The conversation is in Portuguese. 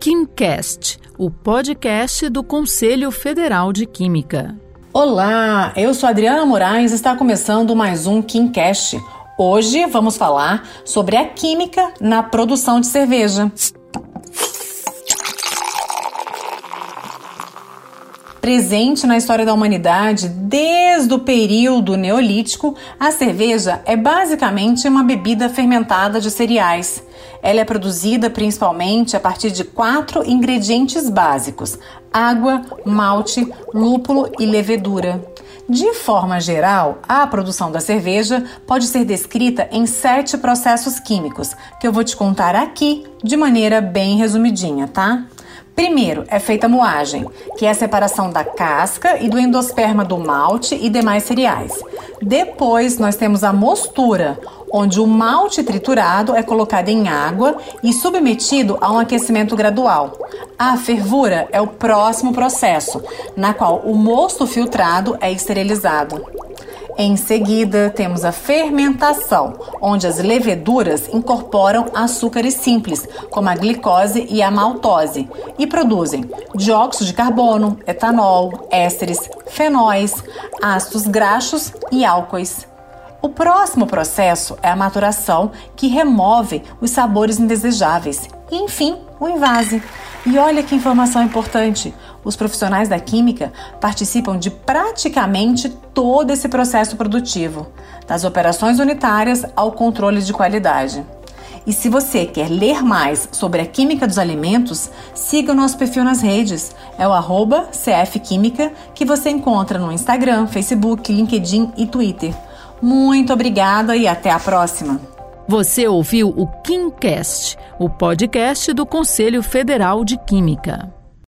KimCast, o podcast do Conselho Federal de Química. Olá, eu sou Adriana Moraes e está começando mais um KimCast. Hoje vamos falar sobre a química na produção de cerveja. Presente na história da humanidade desde o período neolítico, a cerveja é basicamente uma bebida fermentada de cereais. Ela é produzida principalmente a partir de quatro ingredientes básicos: água, malte, lúpulo e levedura. De forma geral, a produção da cerveja pode ser descrita em sete processos químicos, que eu vou te contar aqui de maneira bem resumidinha, tá? Primeiro, é feita a moagem, que é a separação da casca e do endosperma do malte e demais cereais. Depois, nós temos a mostura, onde o malte triturado é colocado em água e submetido a um aquecimento gradual. A fervura é o próximo processo, na qual o mosto filtrado é esterilizado. Em seguida, temos a fermentação, onde as leveduras incorporam açúcares simples, como a glicose e a maltose, e produzem dióxido de carbono, etanol, ésteres, fenóis, ácidos graxos e álcoois. O próximo processo é a maturação, que remove os sabores indesejáveis. E, enfim, o invase. E olha que informação importante: os profissionais da química participam de praticamente todo esse processo produtivo, das operações unitárias ao controle de qualidade. E se você quer ler mais sobre a química dos alimentos, siga o nosso perfil nas redes. É o arroba CFQuímica que você encontra no Instagram, Facebook, LinkedIn e Twitter. Muito obrigada e até a próxima! Você ouviu o KimCast, o podcast do Conselho Federal de Química.